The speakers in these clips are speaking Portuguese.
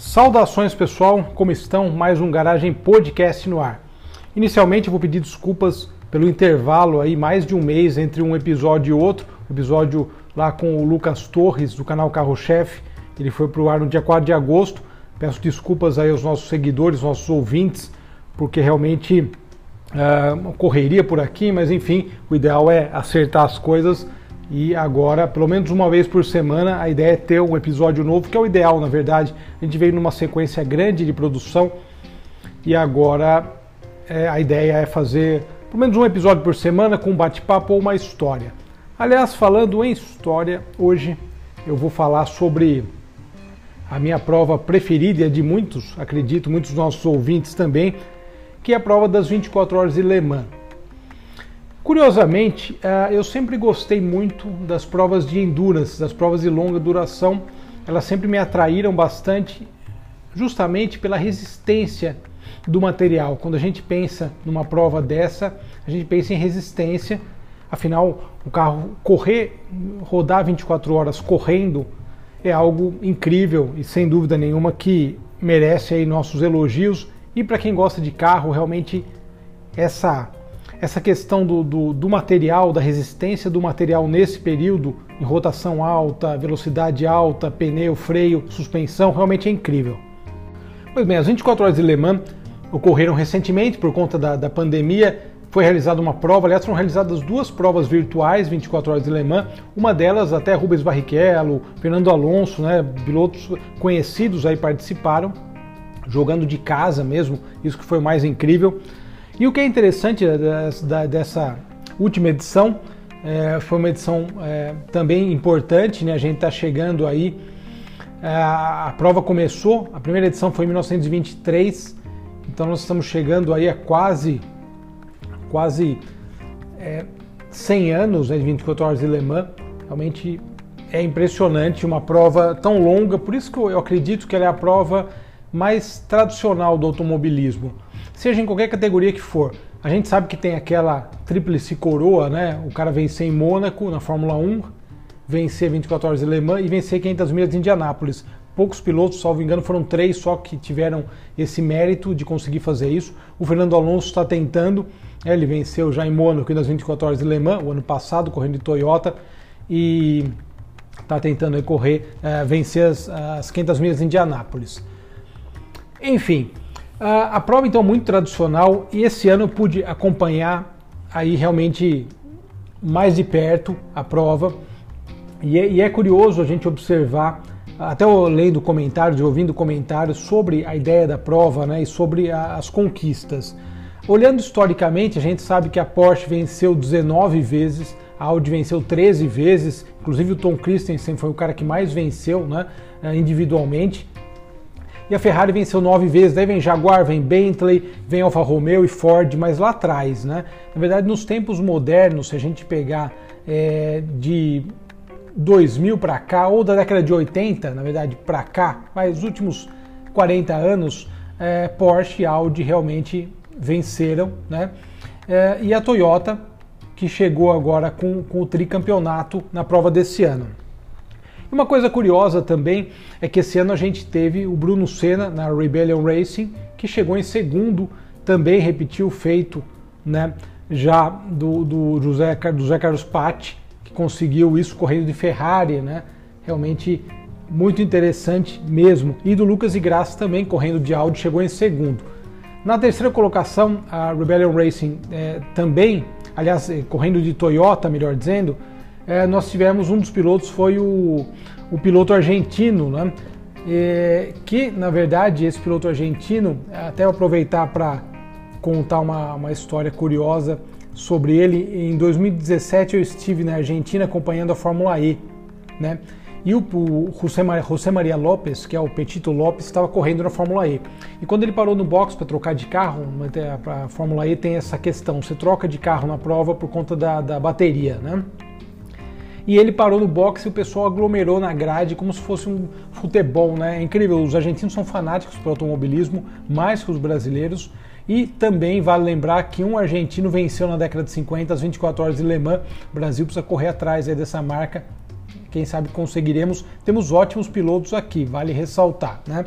Saudações pessoal, como estão? Mais um Garagem Podcast no ar. Inicialmente eu vou pedir desculpas pelo intervalo aí, mais de um mês entre um episódio e outro. Episódio lá com o Lucas Torres do canal Carro Chefe, ele foi para o ar no dia 4 de agosto. Peço desculpas aí aos nossos seguidores, nossos ouvintes, porque realmente uh, correria por aqui, mas enfim, o ideal é acertar as coisas e agora, pelo menos uma vez por semana, a ideia é ter um episódio novo, que é o ideal, na verdade. A gente veio numa sequência grande de produção e agora é, a ideia é fazer pelo menos um episódio por semana com um bate-papo ou uma história. Aliás, falando em história, hoje eu vou falar sobre a minha prova preferida de muitos, acredito, muitos nossos ouvintes também, que é a prova das 24 horas de Le Mans. Curiosamente, eh, eu sempre gostei muito das provas de endurance, das provas de longa duração. Elas sempre me atraíram bastante, justamente pela resistência do material. Quando a gente pensa numa prova dessa, a gente pensa em resistência. Afinal, o carro correr, rodar 24 horas correndo é algo incrível e sem dúvida nenhuma que merece aí nossos elogios. E para quem gosta de carro, realmente essa essa questão do, do, do, material, da resistência do material nesse período, em rotação alta, velocidade alta, pneu, freio, suspensão, realmente é incrível. Pois bem, as 24 horas de Le Mans ocorreram recentemente por conta da, da pandemia. Foi realizada uma prova, aliás, foram realizadas duas provas virtuais, 24 horas de Le Mans. Uma delas, até Rubens Barrichello, Fernando Alonso, né, pilotos conhecidos aí participaram, jogando de casa mesmo, isso que foi mais incrível. E o que é interessante dessa última edição, é, foi uma edição é, também importante, né? a gente está chegando aí, a prova começou, a primeira edição foi em 1923, então nós estamos chegando aí a quase, quase é, 100 anos né, de 24 horas de Le Mans, realmente é impressionante uma prova tão longa, por isso que eu acredito que ela é a prova mais tradicional do automobilismo seja em qualquer categoria que for. A gente sabe que tem aquela tríplice coroa, né? O cara vencer em Mônaco, na Fórmula 1, vencer 24 horas de Le Mans e vencer 500 milhas de Indianápolis. Poucos pilotos, salvo engano, foram três só que tiveram esse mérito de conseguir fazer isso. O Fernando Alonso está tentando, né? ele venceu já em Mônaco nas 24 horas de Le Mans, o ano passado, correndo de Toyota, e está tentando correr, é, vencer as, as 500 milhas de Indianápolis. Enfim, a prova então muito tradicional e esse ano eu pude acompanhar aí realmente mais de perto a prova e é, e é curioso a gente observar até lendo comentários ouvindo comentários sobre a ideia da prova né, e sobre a, as conquistas. Olhando historicamente, a gente sabe que a Porsche venceu 19 vezes, a Audi venceu 13 vezes, inclusive o Tom Christensen foi o cara que mais venceu né, individualmente. E a Ferrari venceu nove vezes, daí vem Jaguar, vem Bentley, vem Alfa Romeo e Ford, mas lá atrás, né? Na verdade, nos tempos modernos, se a gente pegar é, de 2000 para cá, ou da década de 80, na verdade, para cá, mas os últimos 40 anos, é, Porsche e Audi realmente venceram, né? É, e a Toyota, que chegou agora com, com o tricampeonato na prova desse ano. Uma coisa curiosa também é que esse ano a gente teve o Bruno Senna na Rebellion Racing, que chegou em segundo, também repetiu o feito né, já do, do José, do José Carlos Patti, que conseguiu isso correndo de Ferrari, né? Realmente muito interessante mesmo. E do Lucas e Graça também correndo de Audi, chegou em segundo. Na terceira colocação, a Rebellion Racing é, também, aliás, é, correndo de Toyota, melhor dizendo, é, nós tivemos um dos pilotos foi o, o piloto argentino, né? E, que na verdade esse piloto argentino, até aproveitar para contar uma, uma história curiosa sobre ele. Em 2017 eu estive na Argentina acompanhando a Fórmula E, né? E o, o José, José Maria Lopes, que é o Petito Lopes, estava correndo na Fórmula E. E quando ele parou no box para trocar de carro, a Fórmula E tem essa questão: você troca de carro na prova por conta da, da bateria, né? E ele parou no boxe e o pessoal aglomerou na grade como se fosse um futebol, né? É incrível, os argentinos são fanáticos por automobilismo, mais que os brasileiros. E também vale lembrar que um argentino venceu na década de 50 as 24 horas de Le Mans. O Brasil precisa correr atrás dessa marca. Quem sabe conseguiremos. Temos ótimos pilotos aqui, vale ressaltar, né?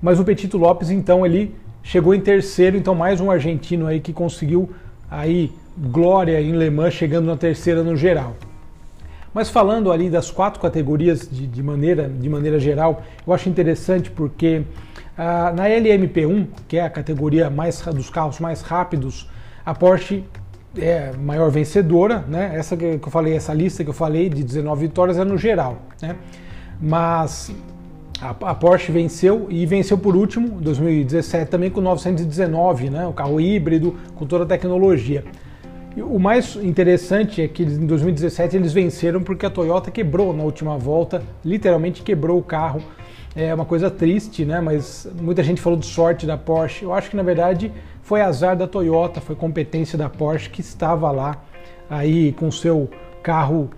Mas o Petito Lopes, então, ele chegou em terceiro, então mais um argentino aí que conseguiu aí glória em Le Mans, chegando na terceira no geral. Mas falando ali das quatro categorias de, de maneira, de maneira geral, eu acho interessante porque ah, na LMP1, que é a categoria mais, dos carros mais rápidos, a Porsche é maior vencedora, né? Essa que eu falei, essa lista que eu falei de 19 vitórias é no geral, né? Mas a, Porsche venceu e venceu por último, 2017 também com 919, né? O carro híbrido com toda a tecnologia. O mais interessante é que em 2017 eles venceram porque a Toyota quebrou na última volta, literalmente quebrou o carro. É uma coisa triste, né? Mas muita gente falou de sorte da Porsche. Eu acho que na verdade foi azar da Toyota, foi competência da Porsche que estava lá aí com seu carro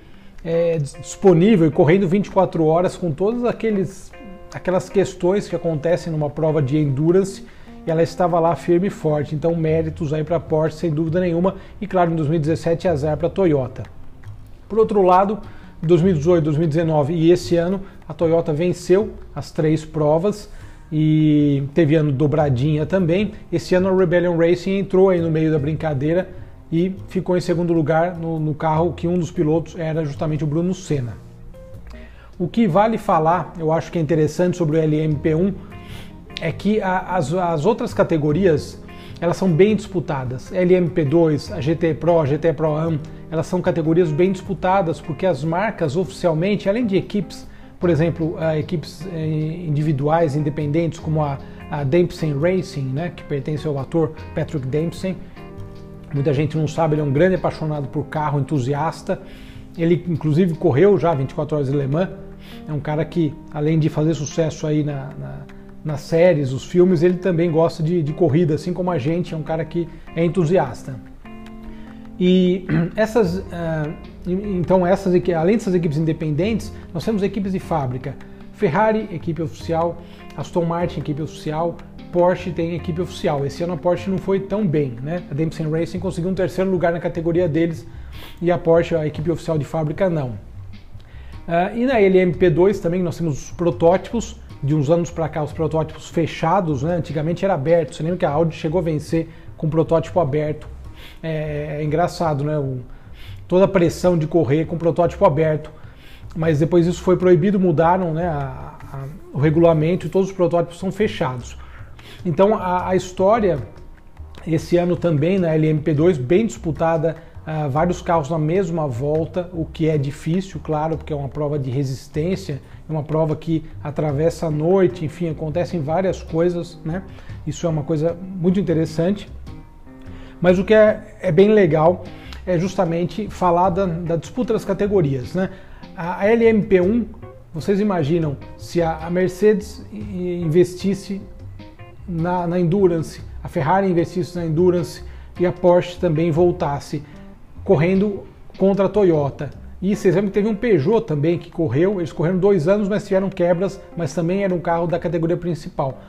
é, disponível e correndo 24 horas com todas aqueles, aquelas questões que acontecem numa prova de endurance e ela estava lá firme e forte. Então, méritos aí para a Porsche, sem dúvida nenhuma. E claro, em 2017, azar para a Toyota. Por outro lado, 2018, 2019 e esse ano, a Toyota venceu as três provas e teve ano dobradinha também. Esse ano a Rebellion Racing entrou aí no meio da brincadeira e ficou em segundo lugar no, no carro que um dos pilotos era justamente o Bruno Senna. O que vale falar, eu acho que é interessante sobre o LMP1, é que a, as, as outras categorias elas são bem disputadas. LMP2, a GT Pro, a GT Pro Am, elas são categorias bem disputadas porque as marcas oficialmente, além de equipes, por exemplo, uh, equipes uh, individuais, independentes, como a, a Dempsey Racing, né, que pertence ao ator Patrick Dempsey. Muita gente não sabe, ele é um grande apaixonado por carro, entusiasta. Ele, inclusive, correu já 24 horas de Le Mans. É um cara que, além de fazer sucesso aí na, na nas séries, os filmes, ele também gosta de, de corrida, assim como a gente, é um cara que é entusiasta. E essas, uh, então essas, além dessas equipes independentes, nós temos equipes de fábrica. Ferrari, equipe oficial, Aston Martin, equipe oficial, Porsche tem equipe oficial. Esse ano a Porsche não foi tão bem, né? A Dempsey Racing conseguiu um terceiro lugar na categoria deles e a Porsche, a equipe oficial de fábrica, não. Uh, e na LMP2 também nós temos os protótipos, de uns anos para cá os protótipos fechados, né? antigamente era aberto. Você lembra que a Audi chegou a vencer com protótipo aberto? É, é engraçado, né? O, toda a pressão de correr com protótipo aberto. Mas depois isso foi proibido, mudaram né, a, a, o regulamento e todos os protótipos são fechados. Então a, a história, esse ano também na LMP2, bem disputada, uh, vários carros na mesma volta, o que é difícil, claro, porque é uma prova de resistência é uma prova que atravessa a noite, enfim, acontecem várias coisas, né? Isso é uma coisa muito interessante. Mas o que é, é bem legal é justamente falar da, da disputa das categorias, né? A LMP1, vocês imaginam se a, a Mercedes investisse na, na Endurance, a Ferrari investisse na Endurance e a Porsche também voltasse correndo contra a Toyota e vocês lembram que teve um Peugeot também que correu, eles correram dois anos, mas tiveram quebras, mas também era um carro da categoria principal.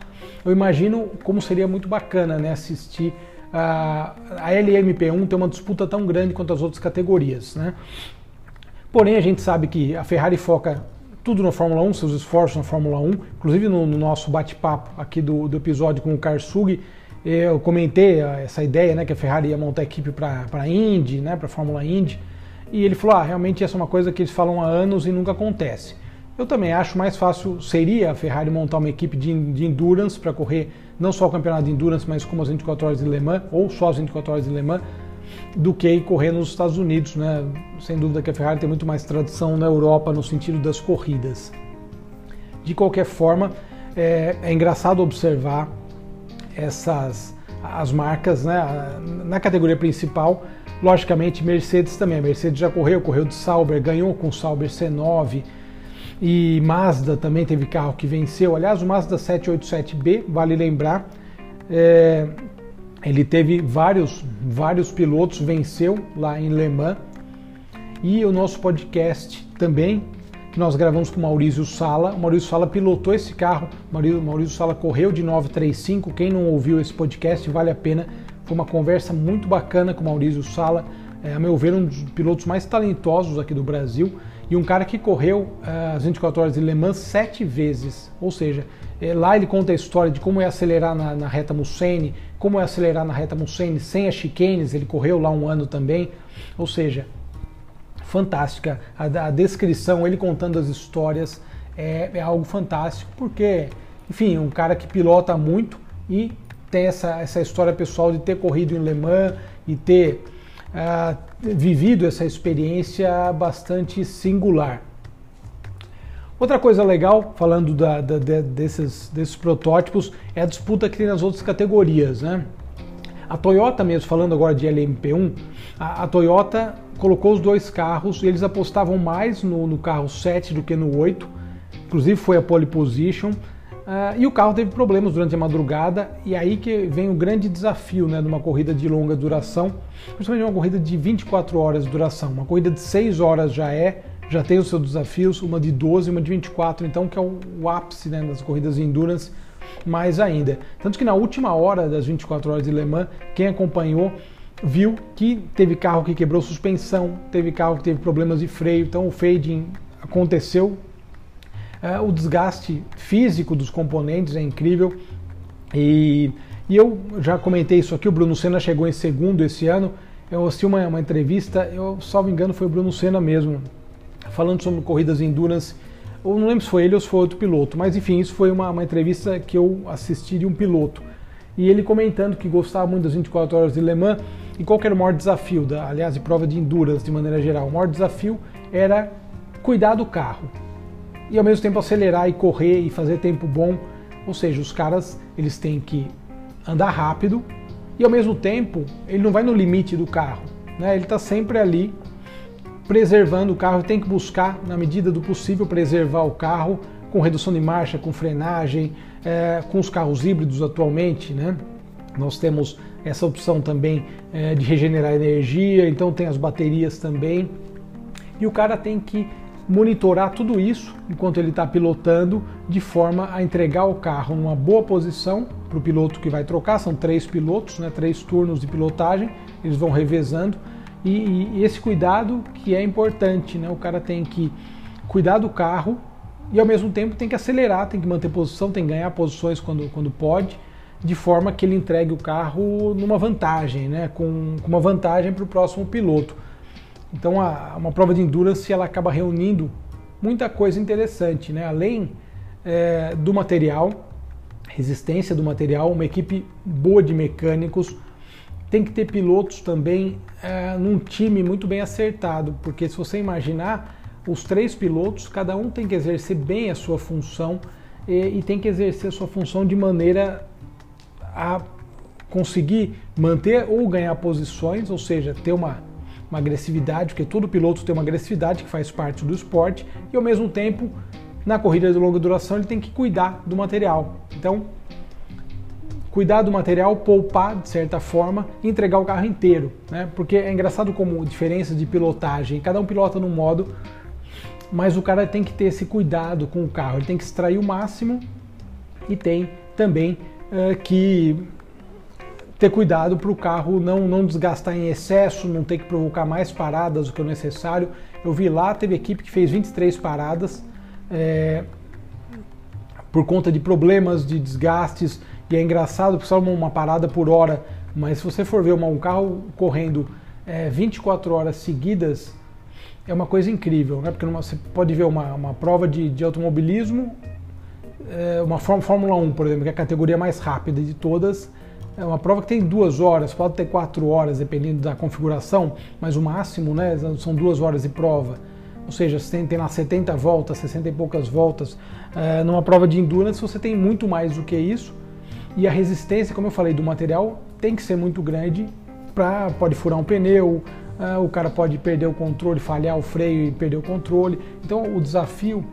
Eu imagino como seria muito bacana né, assistir a, a LMP1 ter uma disputa tão grande quanto as outras categorias. Né? Porém, a gente sabe que a Ferrari foca tudo na Fórmula 1, seus esforços na Fórmula 1, inclusive no, no nosso bate-papo aqui do, do episódio com o Karsug, eu comentei essa ideia né, que a Ferrari ia montar equipe para Indy, né, para a Fórmula Indy. E ele falou: ah, realmente essa é uma coisa que eles falam há anos e nunca acontece. Eu também acho mais fácil seria a Ferrari montar uma equipe de, de endurance para correr não só o campeonato de endurance, mas como as 24 horas de Le Mans, ou só as 24 horas de Le Mans, do que correr nos Estados Unidos. Né? Sem dúvida que a Ferrari tem muito mais tradição na Europa no sentido das corridas. De qualquer forma, é, é engraçado observar essas as marcas né, na categoria principal Logicamente, Mercedes também. A Mercedes já correu, correu de Sauber, ganhou com o Sauber C9. E Mazda também teve carro que venceu. Aliás, o Mazda 787B, vale lembrar, é, ele teve vários, vários pilotos, venceu lá em Le Mans. E o nosso podcast também, que nós gravamos com o Maurício Sala. O Maurício Sala pilotou esse carro, o Maurício Sala correu de 935. Quem não ouviu esse podcast, vale a pena foi uma conversa muito bacana com o Maurício Sala, é, a meu ver, um dos pilotos mais talentosos aqui do Brasil e um cara que correu uh, as 24 horas de Le Mans sete vezes. Ou seja, é, lá ele conta a história de como é acelerar na, na reta Mussene, como é acelerar na reta Mussene sem as chicanes, ele correu lá um ano também. Ou seja, fantástica. A, a descrição, ele contando as histórias, é, é, algo fantástico, porque, enfim, um cara que pilota muito e tem essa, essa história pessoal de ter corrido em Le Mans e ter uh, vivido essa experiência bastante singular. Outra coisa legal, falando da, da, de, desses, desses protótipos, é a disputa que tem nas outras categorias. Né? A Toyota mesmo, falando agora de LMP1, a, a Toyota colocou os dois carros e eles apostavam mais no, no, carro 7 do que no 8, inclusive foi a pole position, uh, e o carro teve problemas durante a madrugada, e aí que vem o grande desafio né, de uma corrida de longa duração, principalmente uma corrida de 24 horas de duração. Uma corrida de 6 horas já é já tem os seus desafios, uma de 12 e uma de 24, então que é o, o ápice né, das corridas de endurance, mais ainda. Tanto que na última hora das 24 horas de Le Mans, quem acompanhou viu que teve carro que quebrou suspensão, teve carro que teve problemas de freio, então o fading aconteceu. É, o desgaste físico dos componentes é incrível. E, e, eu já comentei isso aqui, o Bruno Senna chegou em segundo esse ano. Eu assisti uma, uma entrevista, eu me engano foi o Bruno Senna mesmo, falando sobre corridas endurance. Eu não lembro se foi ele ou se foi outro piloto, mas enfim, isso foi uma, uma entrevista que eu assisti de um piloto. E ele comentando que gostava muito das 24 horas de Le Mans e qual era o maior desafio, da, aliás, de prova de endurance de maneira geral. O maior desafio era cuidar do carro e ao mesmo tempo acelerar e correr e fazer tempo bom. Ou seja, os caras eles têm que andar rápido e ao mesmo tempo ele não vai no limite do carro, né? Ele está sempre ali preservando o carro, tem que buscar, na medida do possível, preservar o carro com redução de marcha, com frenagem, é, com os carros híbridos atualmente, né? Nós temos essa opção também é, de regenerar energia, então tem as baterias também. E o cara tem que monitorar tudo isso enquanto ele está pilotando, de forma a entregar o carro numa boa posição para o piloto que vai trocar. São três pilotos, né, três turnos de pilotagem, eles vão revezando e, e, esse cuidado que é importante, né? O cara tem que cuidar do carro e ao mesmo tempo tem que acelerar, tem que manter posição, tem que ganhar posições quando, quando pode, de forma que ele entregue o carro numa vantagem, né? Com, com uma vantagem para o próximo piloto. Então a, uma prova de endurance ela acaba reunindo muita coisa interessante, né? Além é, do material, resistência do material, uma equipe boa de mecânicos, tem que ter pilotos também é, num time muito bem acertado, porque se você imaginar, os três pilotos, cada um tem que exercer bem a sua função e, e tem que exercer a sua função de maneira a conseguir manter ou ganhar posições, ou seja, ter uma, uma agressividade, porque todo piloto tem uma agressividade que faz parte do esporte, e ao mesmo tempo, na corrida de longa duração, ele tem que cuidar do material. Então, cuidar do material, poupar de certa forma entregar o carro inteiro, né? Porque é engraçado como diferença de pilotagem, cada um pilota num modo, mas o cara tem que ter esse cuidado com o carro, ele tem que extrair o máximo e tem também uh, que ter cuidado para o carro não, não desgastar em excesso, não ter que provocar mais paradas do que o necessário. Eu vi lá, teve equipe que fez 23 paradas é, por conta de problemas, de desgastes, e é engraçado só uma parada por hora, mas se você for ver um carro correndo é, 24 horas seguidas, é uma coisa incrível, né? Porque numa, você pode ver uma, uma prova de, de automobilismo, é, uma Fórmula 1, por exemplo, que é a categoria mais rápida de todas, é uma prova que tem duas horas, pode ter quatro horas, dependendo da configuração, mas o máximo né, são duas horas de prova. Ou seja, você tem, tem lá 70 voltas, 60 e poucas voltas. É, numa prova de endurance, você tem muito mais do que isso e a resistência, como eu falei, do material tem que ser muito grande para pode furar um pneu, uh, o cara pode perder o controle, falhar o freio e perder o controle. Então o desafio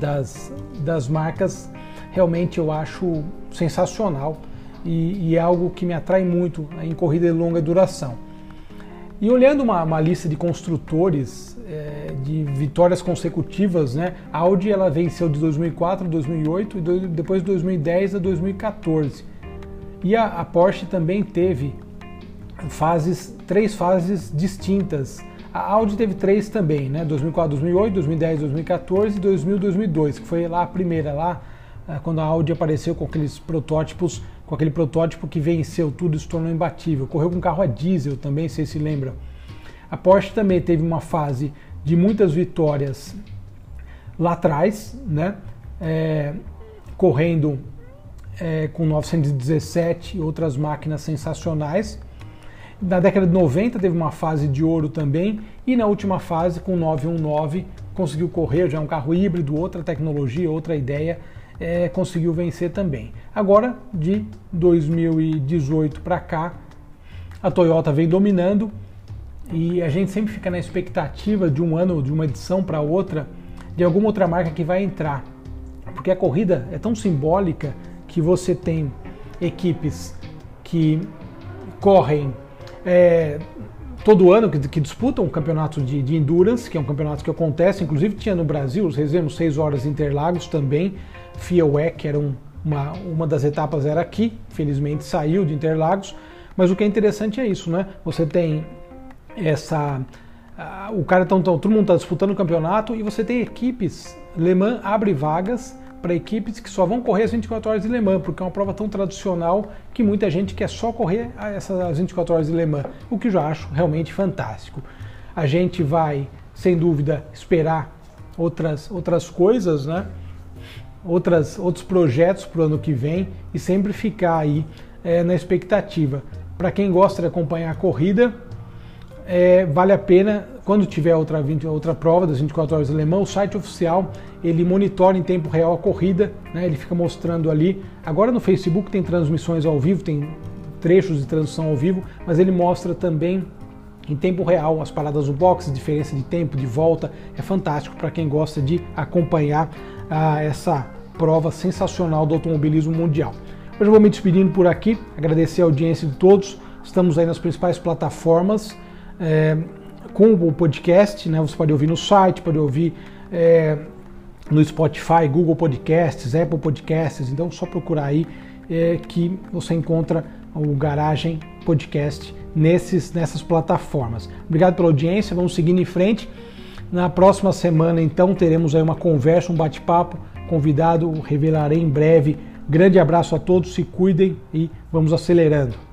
das, das marcas realmente eu acho sensacional e, e é algo que me atrai muito em corrida de longa duração. E olhando uma, uma lista de construtores é, de vitórias consecutivas, né? A Audi ela venceu de 2004 a 2008 e depois de 2010 a 2014. E a, a, Porsche também teve fases, três fases distintas. A Audi teve três também, né? 2004, 2008, 2010, 2014 e 2000, 2002, que foi lá a primeira, lá ah, quando a Audi apareceu com aqueles protótipos, com aquele protótipo que venceu tudo e se tornou imbatível. Correu com carro a diesel também, vocês se lembram. A Porsche também teve uma fase de muitas vitórias lá atrás, né? É, correndo é, com 917 e outras máquinas sensacionais. Na década de 90 teve uma fase de ouro também e na última fase com 919 conseguiu correr, já é um carro híbrido, outra tecnologia, outra ideia, é, conseguiu vencer também. Agora, de 2018 para cá, a Toyota vem dominando e a gente sempre fica na expectativa de um ano, de uma edição para outra, de alguma outra marca que vai entrar. Porque a corrida é tão simbólica que você tem equipes que correm é, todo ano, que, que disputam o campeonato de, de, endurance, que é um campeonato que acontece, inclusive tinha no Brasil, os reservos 6 horas Interlagos também, FIA-WEC era um, uma, uma das etapas era aqui, felizmente saiu de Interlagos, mas o que é interessante é isso, né? Você tem essa o cara tão, tão todo mundo está disputando o campeonato e você tem equipes Le Mans abre vagas para equipes que só vão correr as 24 horas de Le Mans, porque é uma prova tão tradicional que muita gente quer só correr essas 24 horas de Le Mans, o que eu já acho realmente fantástico. A gente vai, sem dúvida, esperar outras, outras coisas, né? outras, outros projetos para o ano que vem e sempre ficar aí é, na expectativa. Para quem gosta de acompanhar a corrida, é, vale a pena, quando tiver outra, outra prova das 24 horas alemã, o site oficial ele monitora em tempo real a corrida, né, ele fica mostrando ali. Agora no Facebook tem transmissões ao vivo, tem trechos de transmissão ao vivo, mas ele mostra também em tempo real as paradas do box, diferença de tempo, de volta. É fantástico para quem gosta de acompanhar ah, essa prova sensacional do automobilismo mundial. Hoje eu vou me despedindo por aqui, agradecer a audiência de todos. Estamos aí nas principais plataformas é, com o podcast, né? Você pode ouvir no site, pode ouvir é, no Spotify, Google Podcasts, Apple Podcasts. Então, só procurar aí é, que você encontra o Garagem Podcast nesses, nessas plataformas. Obrigado pela audiência, vamos seguindo em frente. Na próxima semana, então, teremos aí uma conversa, um bate-papo. Convidado, revelarei em breve. Grande abraço a todos, se cuidem e vamos acelerando.